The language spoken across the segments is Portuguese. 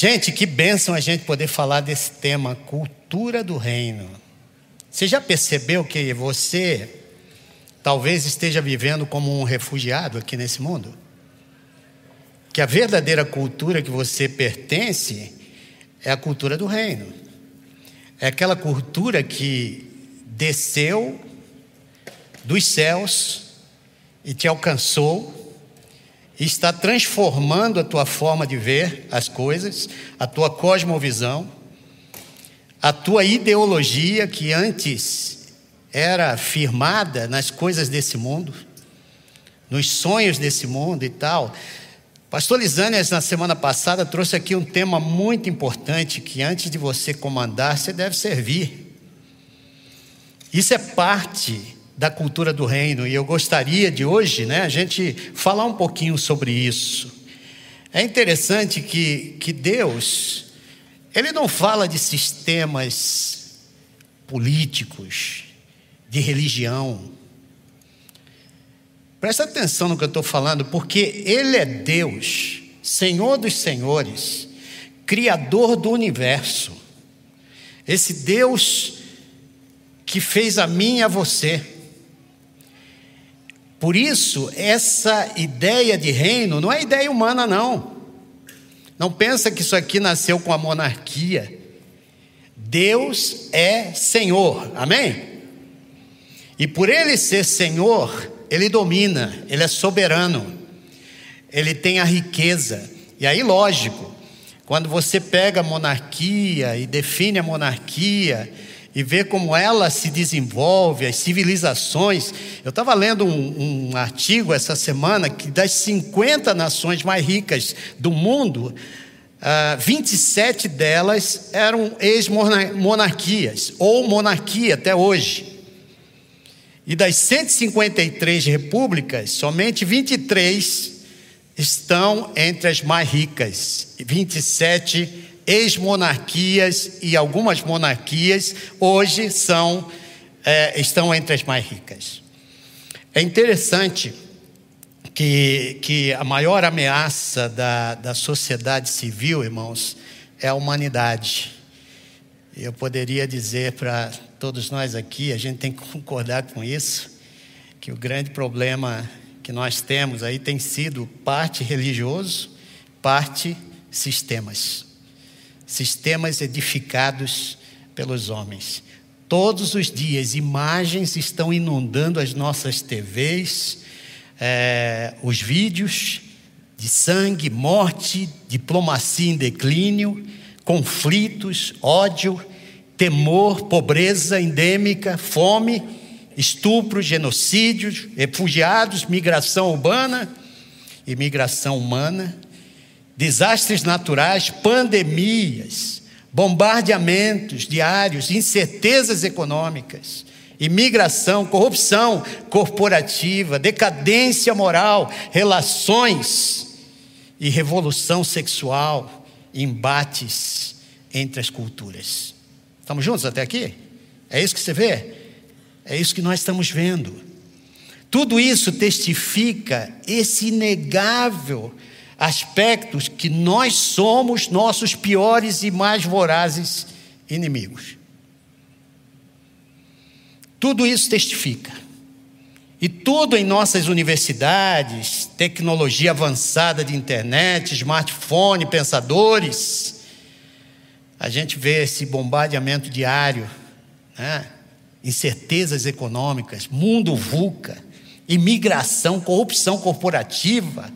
Gente, que bênção a gente poder falar desse tema, cultura do reino. Você já percebeu que você talvez esteja vivendo como um refugiado aqui nesse mundo? Que a verdadeira cultura que você pertence é a cultura do reino. É aquela cultura que desceu dos céus e te alcançou está transformando a tua forma de ver as coisas, a tua cosmovisão, a tua ideologia que antes era firmada nas coisas desse mundo, nos sonhos desse mundo e tal. Pastor Lisânias, na semana passada, trouxe aqui um tema muito importante: que antes de você comandar, você deve servir. Isso é parte da cultura do reino, e eu gostaria de hoje, né, a gente falar um pouquinho sobre isso. É interessante que, que Deus, Ele não fala de sistemas políticos, de religião. Presta atenção no que eu estou falando, porque Ele é Deus, Senhor dos Senhores, Criador do universo. Esse Deus que fez a mim e a você. Por isso, essa ideia de reino não é ideia humana, não. Não pensa que isso aqui nasceu com a monarquia. Deus é Senhor, amém? E por ele ser Senhor, ele domina, ele é soberano, ele tem a riqueza. E aí, lógico, quando você pega a monarquia e define a monarquia, e ver como ela se desenvolve, as civilizações. Eu estava lendo um, um, artigo essa semana que das 50 nações mais ricas do mundo, uh, 27 delas eram ex-monarquias, ou monarquia até hoje. E das 153 repúblicas, somente 23 estão entre as mais ricas, 27 ex-monarquias e algumas monarquias hoje são, é, estão entre as mais ricas. É interessante que, que a maior ameaça da, da sociedade civil, irmãos, é a humanidade. Eu poderia dizer para todos nós aqui, a gente tem que concordar com isso, que o grande problema que nós temos aí tem sido parte religioso, parte sistemas sistemas edificados pelos homens. Todos os dias, imagens estão inundando as nossas TVs, é, os vídeos de sangue, morte, diplomacia em declínio, conflitos, ódio, temor, pobreza endêmica, fome, estupro, genocídios, refugiados, migração urbana e migração humana desastres naturais, pandemias, bombardeamentos diários, incertezas econômicas, imigração, corrupção corporativa, decadência moral, relações e revolução sexual, embates entre as culturas. Estamos juntos até aqui? É isso que você vê? É isso que nós estamos vendo. Tudo isso testifica esse inegável aspectos que nós somos nossos piores e mais vorazes inimigos. Tudo isso testifica. E tudo em nossas universidades, tecnologia avançada de internet, smartphone, pensadores, a gente vê esse bombardeamento diário, né? incertezas econômicas, mundo VUCA, imigração, corrupção corporativa,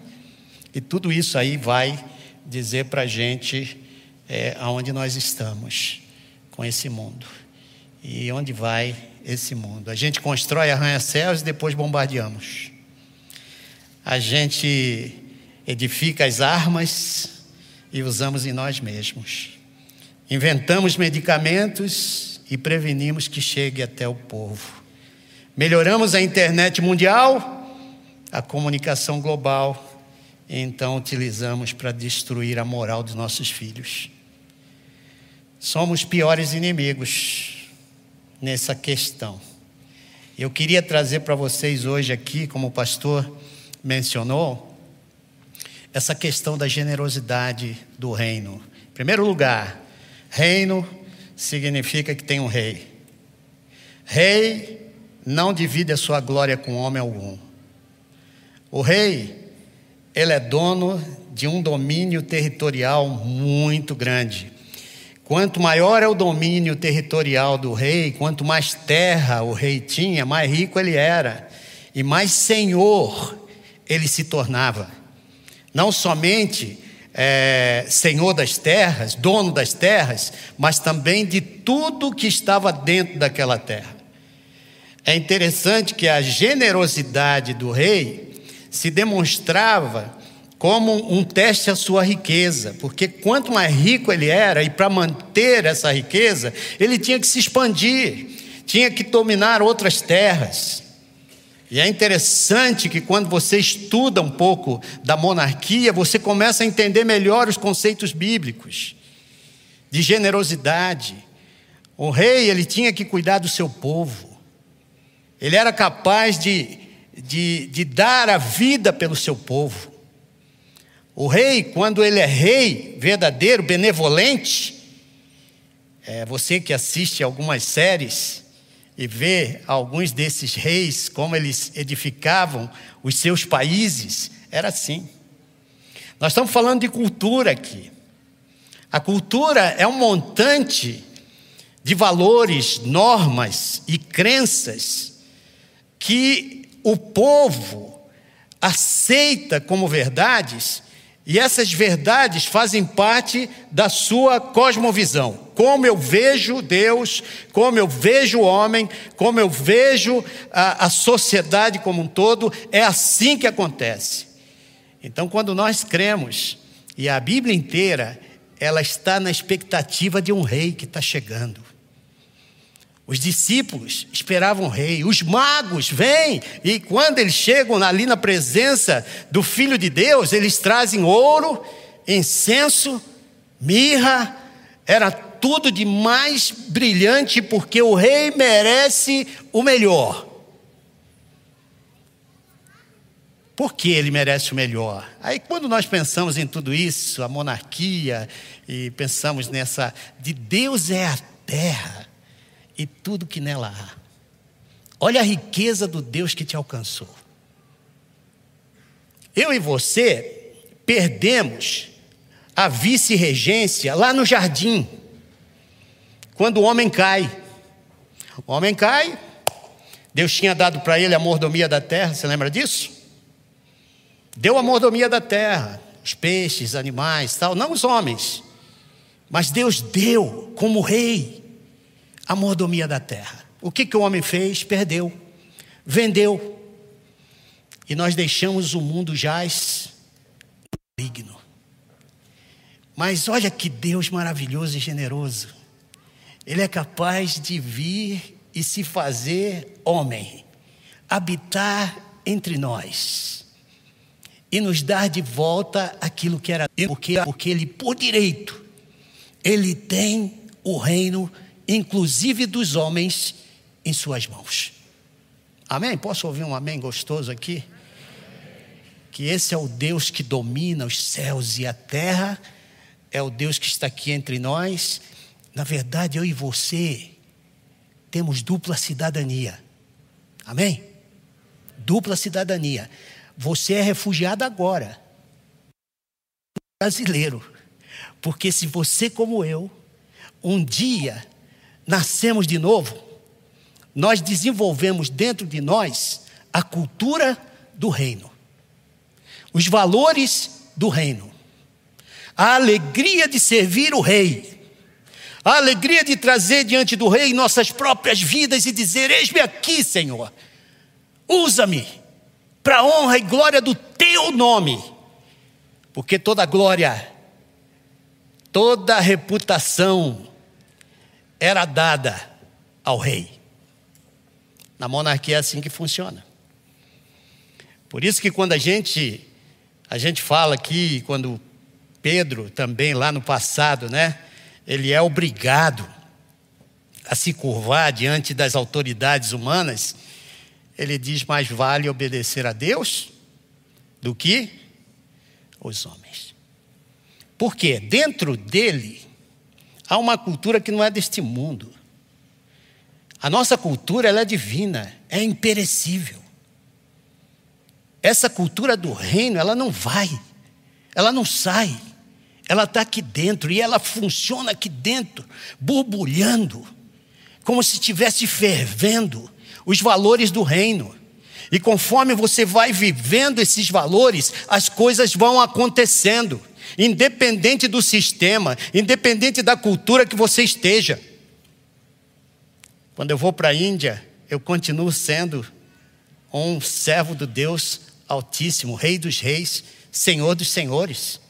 e tudo isso aí vai dizer para a gente é, aonde nós estamos com esse mundo. E onde vai esse mundo. A gente constrói arranha-céus e depois bombardeamos. A gente edifica as armas e usamos em nós mesmos. Inventamos medicamentos e prevenimos que chegue até o povo. Melhoramos a internet mundial, a comunicação global então utilizamos para destruir a moral dos nossos filhos. Somos piores inimigos nessa questão. Eu queria trazer para vocês hoje aqui, como o pastor mencionou, essa questão da generosidade do reino. Em primeiro lugar, reino significa que tem um rei. Rei não divide a sua glória com homem algum. O rei, ele é dono de um domínio territorial muito grande. Quanto maior é o domínio territorial do rei, quanto mais terra o rei tinha, mais rico ele era e mais senhor ele se tornava. Não somente é, senhor das terras, dono das terras, mas também de tudo que estava dentro daquela terra. É interessante que a generosidade do rei se demonstrava como um teste à sua riqueza, porque quanto mais rico ele era, e para manter essa riqueza, ele tinha que se expandir, tinha que dominar outras terras. E é interessante que quando você estuda um pouco da monarquia, você começa a entender melhor os conceitos bíblicos de generosidade. O rei, ele tinha que cuidar do seu povo. Ele era capaz de, de, de dar a vida pelo seu povo. O rei, quando ele é rei verdadeiro, benevolente, é, você que assiste algumas séries e vê alguns desses reis, como eles edificavam os seus países, era assim. Nós estamos falando de cultura aqui. A cultura é um montante de valores, normas e crenças que o povo aceita como verdades, e essas verdades fazem parte da sua cosmovisão. Como eu vejo Deus, como eu vejo o homem, como eu vejo a, a sociedade como um todo, é assim que acontece. Então, quando nós cremos, e a Bíblia inteira, ela está na expectativa de um rei que está chegando. Os discípulos esperavam o rei, os magos vêm, e quando eles chegam ali na presença do Filho de Deus, eles trazem ouro, incenso, mirra, era tudo de mais brilhante, porque o rei merece o melhor. Por que ele merece o melhor? Aí, quando nós pensamos em tudo isso, a monarquia, e pensamos nessa, de Deus é a terra e tudo que nela há. Olha a riqueza do Deus que te alcançou. Eu e você perdemos a vice-regência lá no jardim, quando o homem cai. O homem cai, Deus tinha dado para ele a mordomia da terra, você lembra disso? Deu a mordomia da terra, os peixes, animais, tal, não os homens, mas Deus deu como rei a mordomia da terra. O que, que o homem fez? Perdeu, vendeu. E nós deixamos o mundo jaz maligno. Mas olha que Deus maravilhoso e generoso. Ele é capaz de vir e se fazer homem, habitar entre nós e nos dar de volta aquilo que era porque porque ele por direito ele tem o reino inclusive dos homens, em suas mãos. Amém? Posso ouvir um amém gostoso aqui? Que esse é o Deus que domina os céus e a terra, é o Deus que está aqui entre nós. Na verdade, eu e você temos dupla cidadania. Amém? Dupla cidadania. Você é refugiado agora, brasileiro. Porque se você, como eu, um dia nascemos de novo, nós desenvolvemos dentro de nós a cultura do reino, os valores do reino, a alegria de servir o rei, a alegria de trazer diante do rei nossas próprias vidas e dizer: Eis-me aqui, Senhor, usa-me para a honra e glória do teu nome, porque toda glória, toda reputação, era dada ao rei. Na monarquia é assim que funciona. Por isso que quando a gente a gente fala aqui, quando Pedro também lá no passado, né, ele é obrigado a se curvar diante das autoridades humanas, ele diz mais vale obedecer a Deus do que os homens. Por quê? Dentro dele há uma cultura que não é deste mundo. A nossa cultura ela é divina, é imperecível. Essa cultura do reino, ela não vai, ela não sai, ela está aqui dentro e ela funciona aqui dentro, borbulhando, como se estivesse fervendo os valores do reino. E conforme você vai vivendo esses valores, as coisas vão acontecendo, independente do sistema, independente da cultura que você esteja. Quando eu vou para a Índia, eu continuo sendo um servo do Deus Altíssimo, Rei dos Reis, Senhor dos Senhores.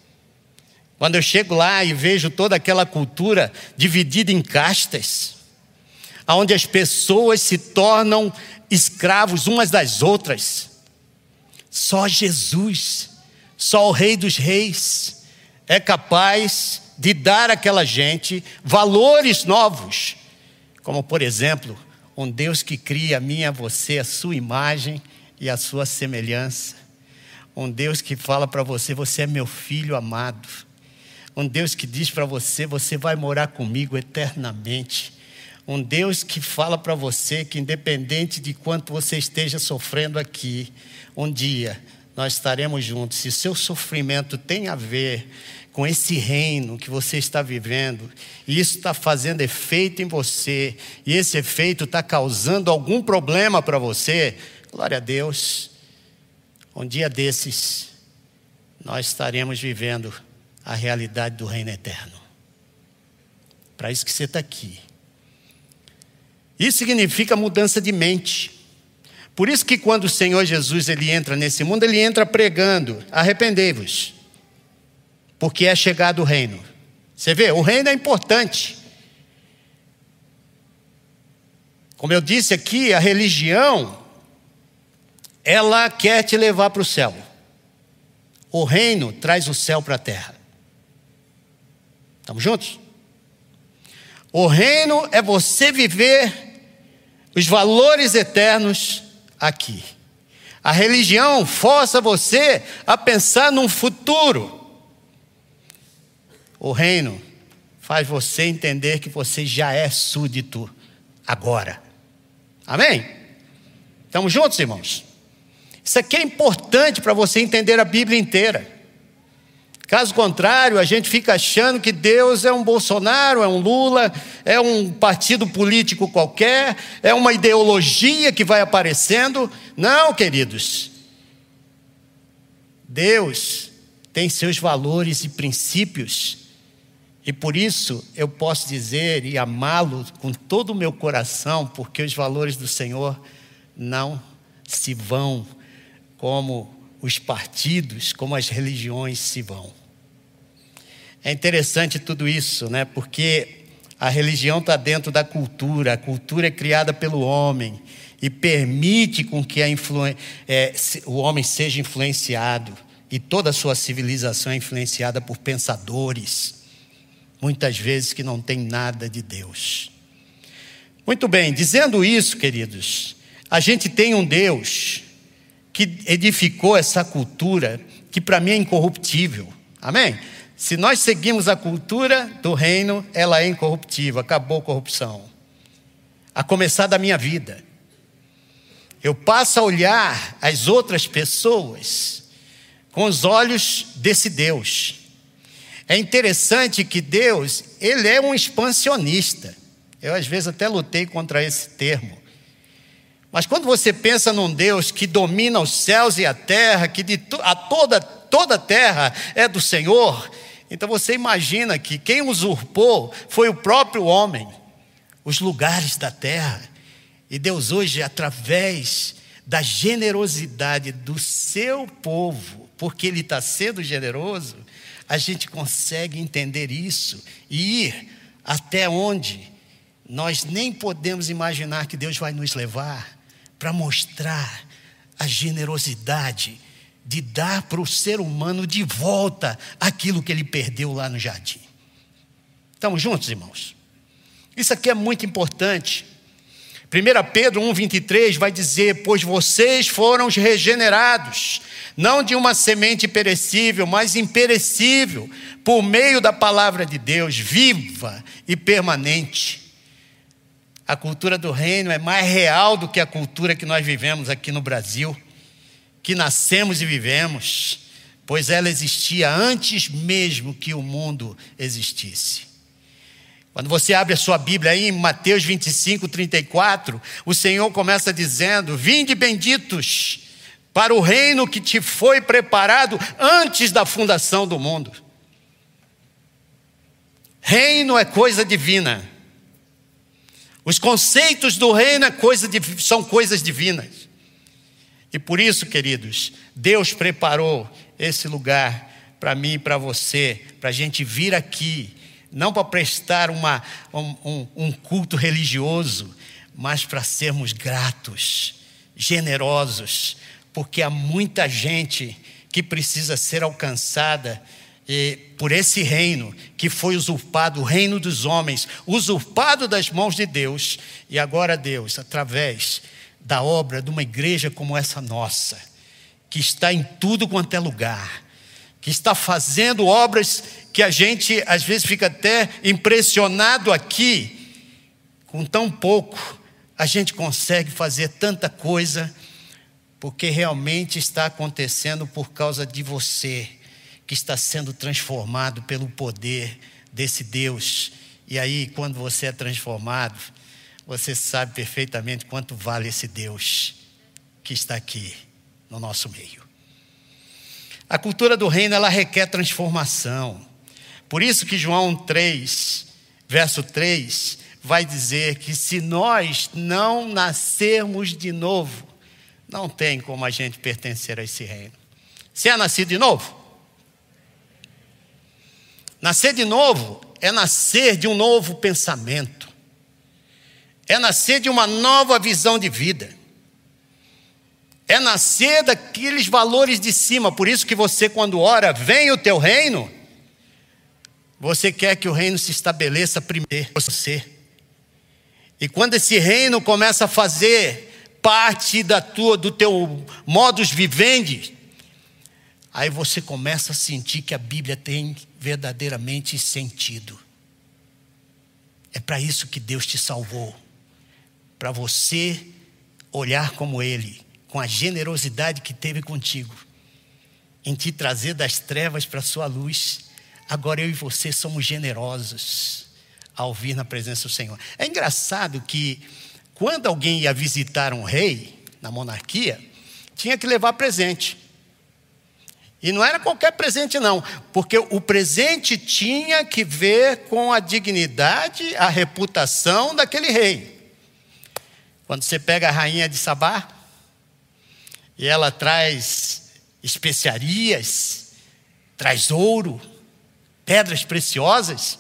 Quando eu chego lá e vejo toda aquela cultura dividida em castas, onde as pessoas se tornam escravos umas das outras. Só Jesus, só o Rei dos Reis, é capaz de dar àquela gente valores novos, como por exemplo, um Deus que cria a mim e a você a sua imagem e a sua semelhança. Um Deus que fala para você: você é meu filho amado. Um Deus que diz para você: você vai morar comigo eternamente. Um Deus que fala para você que, independente de quanto você esteja sofrendo aqui, um dia nós estaremos juntos. Se seu sofrimento tem a ver com esse reino que você está vivendo, e isso está fazendo efeito em você, e esse efeito está causando algum problema para você, glória a Deus. Um dia desses, nós estaremos vivendo a realidade do reino eterno. Para isso que você está aqui. Isso significa mudança de mente. Por isso que quando o Senhor Jesus ele entra nesse mundo, ele entra pregando: arrependei-vos, porque é chegado o reino. Você vê, o reino é importante. Como eu disse aqui, a religião ela quer te levar para o céu. O reino traz o céu para a terra. Estamos juntos? O reino é você viver os valores eternos aqui. A religião força você a pensar num futuro. O reino faz você entender que você já é súdito agora. Amém? Estamos juntos, irmãos? Isso aqui é importante para você entender a Bíblia inteira. Caso contrário, a gente fica achando que Deus é um Bolsonaro, é um Lula, é um partido político qualquer, é uma ideologia que vai aparecendo. Não, queridos. Deus tem seus valores e princípios, e por isso eu posso dizer e amá-lo com todo o meu coração, porque os valores do Senhor não se vão como os partidos, como as religiões se vão. É interessante tudo isso, né? Porque a religião está dentro da cultura, a cultura é criada pelo homem e permite com que é, o homem seja influenciado e toda a sua civilização é influenciada por pensadores, muitas vezes que não tem nada de Deus. Muito bem, dizendo isso, queridos, a gente tem um Deus que edificou essa cultura que para mim é incorruptível. Amém? Se nós seguimos a cultura do reino, ela é incorruptível, acabou a corrupção. A começar da minha vida. Eu passo a olhar as outras pessoas com os olhos desse Deus. É interessante que Deus, ele é um expansionista. Eu às vezes até lutei contra esse termo. Mas quando você pensa num Deus que domina os céus e a terra, que de a toda toda a terra é do Senhor, então você imagina que quem usurpou foi o próprio homem, os lugares da terra. E Deus hoje, através da generosidade do seu povo, porque Ele está sendo generoso, a gente consegue entender isso e ir até onde nós nem podemos imaginar que Deus vai nos levar para mostrar a generosidade de dar para o ser humano de volta aquilo que ele perdeu lá no jardim. Estamos juntos, irmãos? Isso aqui é muito importante, 1 Pedro 1,23 vai dizer: Pois vocês foram regenerados, não de uma semente perecível, mas imperecível, por meio da palavra de Deus, viva e permanente. A cultura do reino é mais real do que a cultura que nós vivemos aqui no Brasil, que nascemos e vivemos, pois ela existia antes mesmo que o mundo existisse. Quando você abre a sua Bíblia aí em Mateus 25, 34, o Senhor começa dizendo: Vinde benditos para o reino que te foi preparado antes da fundação do mundo. Reino é coisa divina. Os conceitos do reino é coisa de, são coisas divinas. E por isso, queridos, Deus preparou esse lugar para mim e para você, para a gente vir aqui não para prestar uma, um, um culto religioso, mas para sermos gratos, generosos, porque há muita gente que precisa ser alcançada por esse reino que foi usurpado, o reino dos homens, usurpado das mãos de Deus, e agora Deus, através da obra de uma igreja como essa nossa, que está em tudo quanto é lugar, que está fazendo obras que a gente às vezes fica até impressionado aqui, com tão pouco, a gente consegue fazer tanta coisa, porque realmente está acontecendo por causa de você, que está sendo transformado pelo poder desse Deus. E aí, quando você é transformado, você sabe perfeitamente quanto vale esse Deus que está aqui no nosso meio. A cultura do reino ela requer transformação. Por isso que João 3, verso 3, vai dizer que se nós não nascermos de novo, não tem como a gente pertencer a esse reino. Você é nascido de novo? Nascer de novo é nascer de um novo pensamento, é nascer de uma nova visão de vida, é nascer daqueles valores de cima. Por isso que você, quando ora, vem o teu reino você quer que o reino se estabeleça primeiro você. E quando esse reino começa a fazer parte da tua, do teu modus vivendi, aí você começa a sentir que a Bíblia tem verdadeiramente sentido. É para isso que Deus te salvou, para você olhar como Ele, com a generosidade que teve contigo, em te trazer das trevas para a sua luz Agora eu e você somos generosos ao vir na presença do Senhor. É engraçado que quando alguém ia visitar um rei na monarquia, tinha que levar presente. E não era qualquer presente, não, porque o presente tinha que ver com a dignidade, a reputação daquele rei. Quando você pega a rainha de Sabá, e ela traz especiarias, traz ouro, pedras preciosas.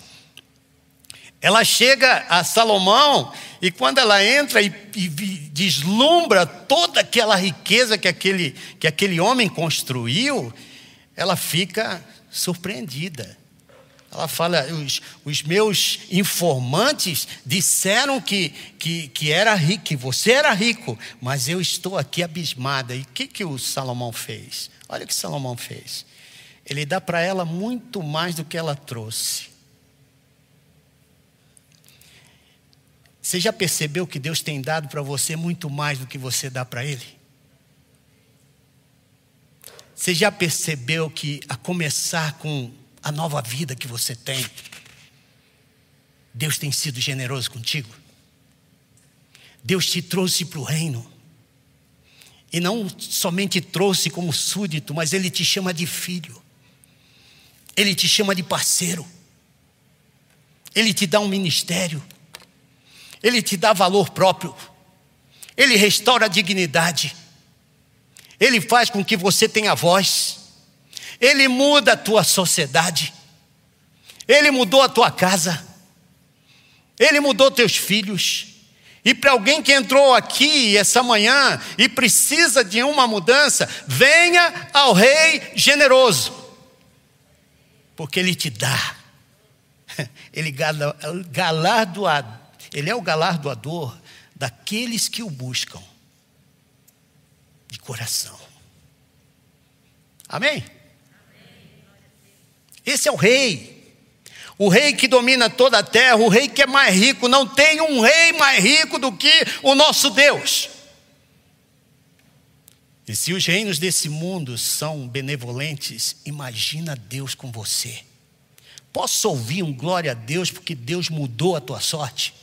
Ela chega a Salomão e quando ela entra e, e, deslumbra toda aquela riqueza que aquele, que aquele homem construiu, ela fica surpreendida. Ela fala: os, os meus informantes disseram que, que, que era rico, que você era rico, mas eu estou aqui abismada. E o que, que o Salomão fez? Olha o que Salomão fez. Ele dá para ela muito mais do que ela trouxe. Você já percebeu que Deus tem dado para você muito mais do que você dá para Ele? Você já percebeu que, a começar com a nova vida que você tem, Deus tem sido generoso contigo? Deus te trouxe para o reino. E não somente trouxe como súdito, mas Ele te chama de filho. Ele te chama de parceiro. Ele te dá um ministério. Ele te dá valor próprio. Ele restaura a dignidade. Ele faz com que você tenha voz. Ele muda a tua sociedade. Ele mudou a tua casa. Ele mudou teus filhos. E para alguém que entrou aqui essa manhã e precisa de uma mudança, venha ao Rei generoso porque Ele te dá. Ele galardoa, ele é o galardoador daqueles que o buscam de coração. Amém? Esse é o rei. O rei que domina toda a terra, o rei que é mais rico. Não tem um rei mais rico do que o nosso Deus. E se os reinos desse mundo são benevolentes, imagina Deus com você. Posso ouvir um glória a Deus porque Deus mudou a tua sorte?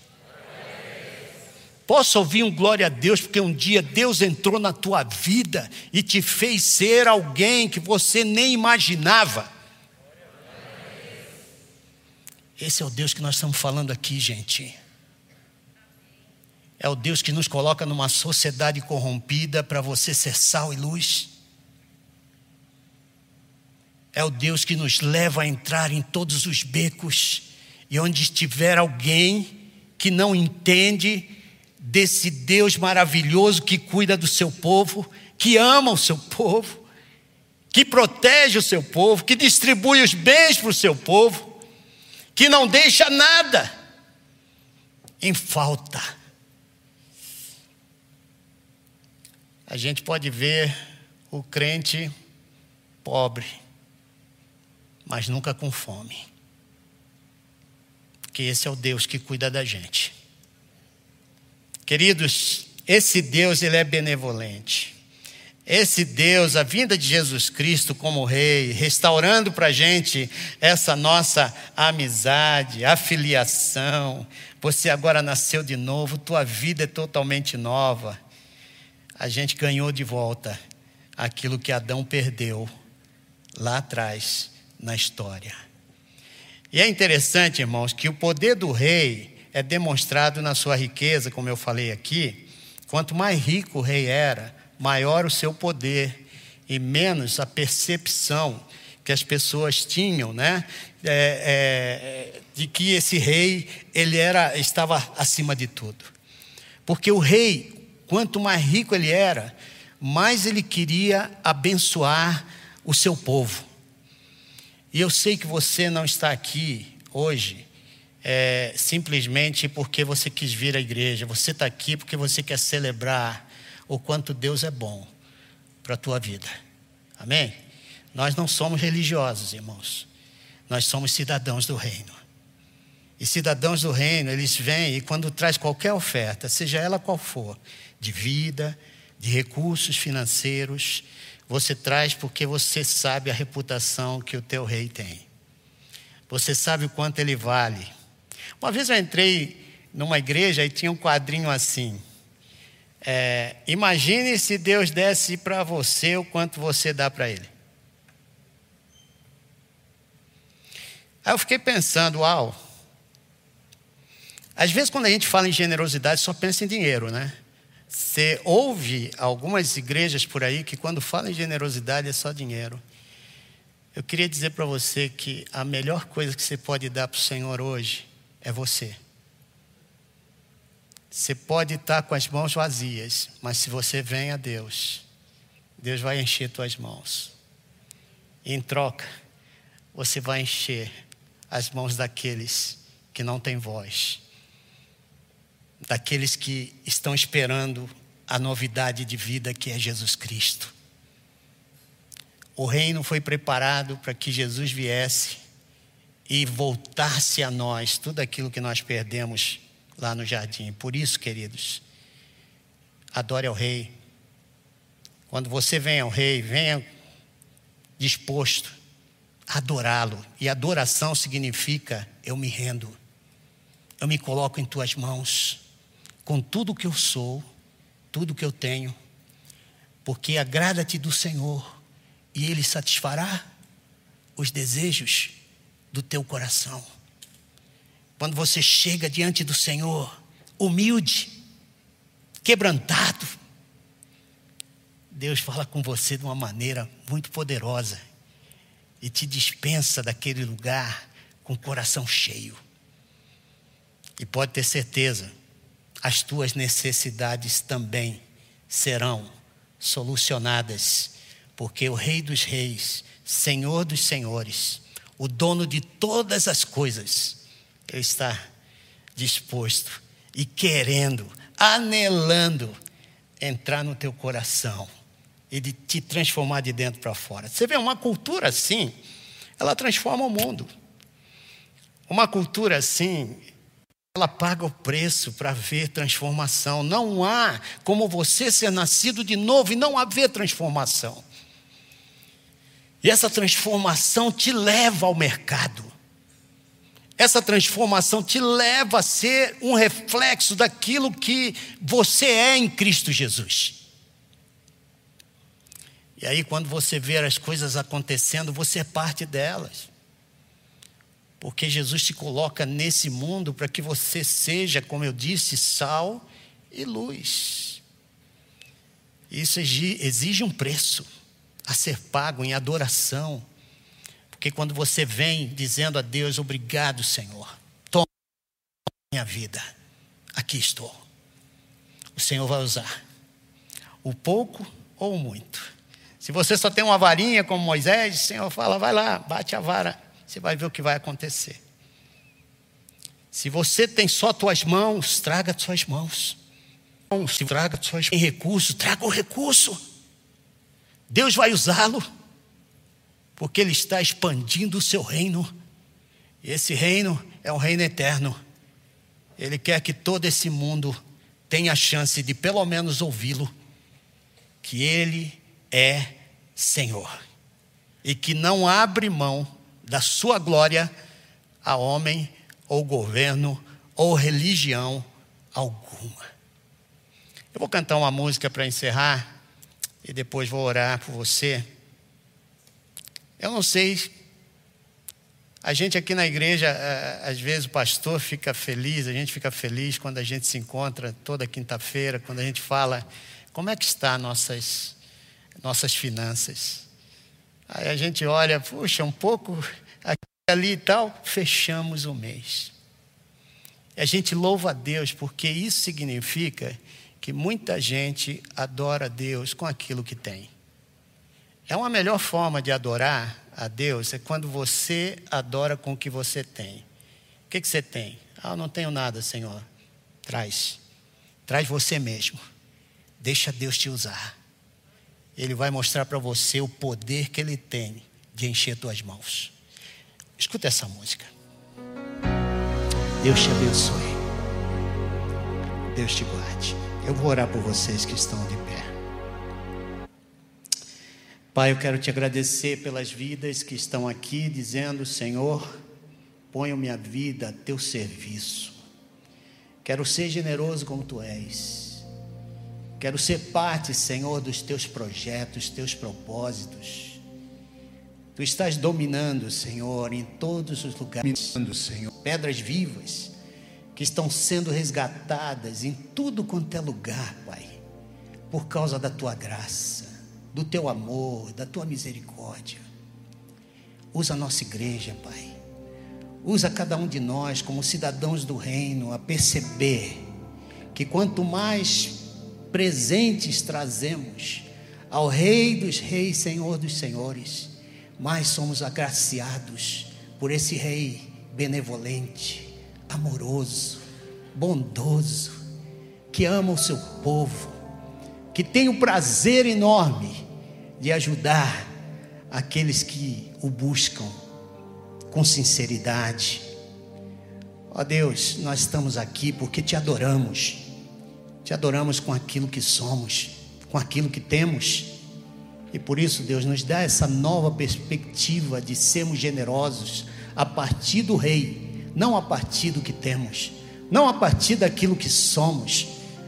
Posso ouvir um glória a Deus porque um dia Deus entrou na tua vida e te fez ser alguém que você nem imaginava? Esse é o Deus que nós estamos falando aqui, gente. É o Deus que nos coloca numa sociedade corrompida para você ser sal e luz. É o Deus que nos leva a entrar em todos os becos e onde estiver alguém que não entende desse Deus maravilhoso que cuida do seu povo, que ama o seu povo, que protege o seu povo, que distribui os bens para o seu povo, que não deixa nada em falta. a gente pode ver o crente pobre, mas nunca com fome. Porque esse é o Deus que cuida da gente. Queridos, esse Deus ele é benevolente. Esse Deus, a vinda de Jesus Cristo como Rei, restaurando para a gente essa nossa amizade, afiliação. Você agora nasceu de novo, tua vida é totalmente nova a gente ganhou de volta aquilo que Adão perdeu lá atrás na história. E é interessante, irmãos, que o poder do rei é demonstrado na sua riqueza, como eu falei aqui. Quanto mais rico o rei era, maior o seu poder e menos a percepção que as pessoas tinham, né, é, é, de que esse rei ele era estava acima de tudo, porque o rei Quanto mais rico ele era, mais ele queria abençoar o seu povo. E eu sei que você não está aqui hoje é, simplesmente porque você quis vir à igreja. Você está aqui porque você quer celebrar o quanto Deus é bom para a tua vida. Amém? Nós não somos religiosos, irmãos. Nós somos cidadãos do reino. E cidadãos do reino, eles vêm e quando traz qualquer oferta, seja ela qual for, de vida, de recursos financeiros, você traz porque você sabe a reputação que o teu rei tem. Você sabe o quanto ele vale. Uma vez eu entrei numa igreja e tinha um quadrinho assim. É, imagine se Deus desse para você o quanto você dá para Ele. Aí eu fiquei pensando, uau. Às vezes, quando a gente fala em generosidade, só pensa em dinheiro, né? Você ouve algumas igrejas por aí que, quando falam em generosidade, é só dinheiro. Eu queria dizer para você que a melhor coisa que você pode dar para o Senhor hoje é você. Você pode estar com as mãos vazias, mas se você vem a Deus, Deus vai encher tuas mãos. Em troca, você vai encher as mãos daqueles que não têm voz daqueles que estão esperando a novidade de vida que é Jesus Cristo. O reino foi preparado para que Jesus viesse e voltasse a nós tudo aquilo que nós perdemos lá no jardim. Por isso, queridos, adore ao Rei. Quando você vem ao Rei, venha disposto a adorá-lo. E adoração significa eu me rendo, eu me coloco em tuas mãos com tudo que eu sou, tudo que eu tenho, porque agrada-te do Senhor e Ele satisfará os desejos do teu coração. Quando você chega diante do Senhor, humilde, quebrantado, Deus fala com você de uma maneira muito poderosa e te dispensa daquele lugar com o coração cheio. E pode ter certeza, as tuas necessidades também serão solucionadas, porque o Rei dos Reis, Senhor dos Senhores, o dono de todas as coisas, Ele está disposto e querendo, anelando entrar no teu coração e de te transformar de dentro para fora. Você vê, uma cultura assim, ela transforma o mundo. Uma cultura assim, ela paga o preço para ver transformação. Não há como você ser nascido de novo e não haver transformação. E essa transformação te leva ao mercado. Essa transformação te leva a ser um reflexo daquilo que você é em Cristo Jesus. E aí, quando você vê as coisas acontecendo, você é parte delas. Porque Jesus te coloca nesse mundo para que você seja, como eu disse, sal e luz. Isso exige um preço a ser pago em adoração. Porque quando você vem dizendo a Deus, obrigado, Senhor, toma minha vida, aqui estou. O Senhor vai usar o pouco ou o muito. Se você só tem uma varinha como Moisés, o Senhor fala, vai lá, bate a vara você vai ver o que vai acontecer. Se você tem só tuas mãos, traga suas mãos. Se traga suas tem recurso, traga o recurso. Deus vai usá-lo, porque Ele está expandindo o seu reino. E esse reino é um reino eterno. Ele quer que todo esse mundo tenha a chance de pelo menos ouvi-lo, que Ele é Senhor e que não abre mão da sua glória a homem ou governo ou religião alguma. Eu vou cantar uma música para encerrar e depois vou orar por você. Eu não sei, a gente aqui na igreja, eh, às vezes o pastor fica feliz, a gente fica feliz quando a gente se encontra toda quinta-feira, quando a gente fala como é que está nossas nossas finanças. Aí a gente olha, puxa, um pouco aqui ali e tal, fechamos o mês. E a gente louva a Deus porque isso significa que muita gente adora a Deus com aquilo que tem. É uma melhor forma de adorar a Deus é quando você adora com o que você tem. O que, que você tem? Ah, não tenho nada, Senhor. Traz. Traz você mesmo. Deixa Deus te usar. Ele vai mostrar para você o poder que Ele tem de encher tuas mãos. Escuta essa música. Deus te abençoe. Deus te guarde. Eu vou orar por vocês que estão de pé. Pai, eu quero te agradecer pelas vidas que estão aqui dizendo: Senhor, ponho minha vida a teu serviço. Quero ser generoso como tu és. Quero ser parte, Senhor, dos teus projetos, teus propósitos. Tu estás dominando, Senhor, em todos os lugares. Pedras vivas que estão sendo resgatadas em tudo quanto é lugar, Pai, por causa da tua graça, do teu amor, da tua misericórdia. Usa a nossa igreja, Pai. Usa cada um de nós como cidadãos do reino a perceber que quanto mais presentes trazemos ao Rei dos Reis, Senhor dos Senhores, mais somos agraciados por esse Rei benevolente, amoroso, bondoso, que ama o seu povo, que tem o prazer enorme de ajudar aqueles que o buscam com sinceridade. Ó Deus, nós estamos aqui porque te adoramos te adoramos com aquilo que somos, com aquilo que temos. E por isso, Deus, nos dá essa nova perspectiva de sermos generosos a partir do Rei, não a partir do que temos, não a partir daquilo que somos,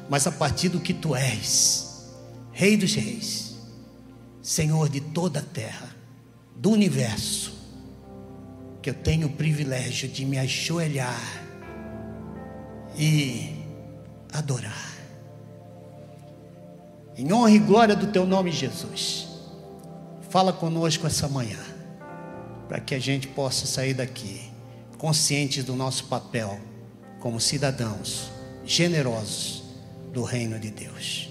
mas a partir do que Tu és, Rei dos Reis, Senhor de toda a terra, do universo, que eu tenho o privilégio de me ajoelhar e adorar em honra e glória do teu nome, Jesus. Fala conosco essa manhã, para que a gente possa sair daqui conscientes do nosso papel como cidadãos generosos do reino de Deus.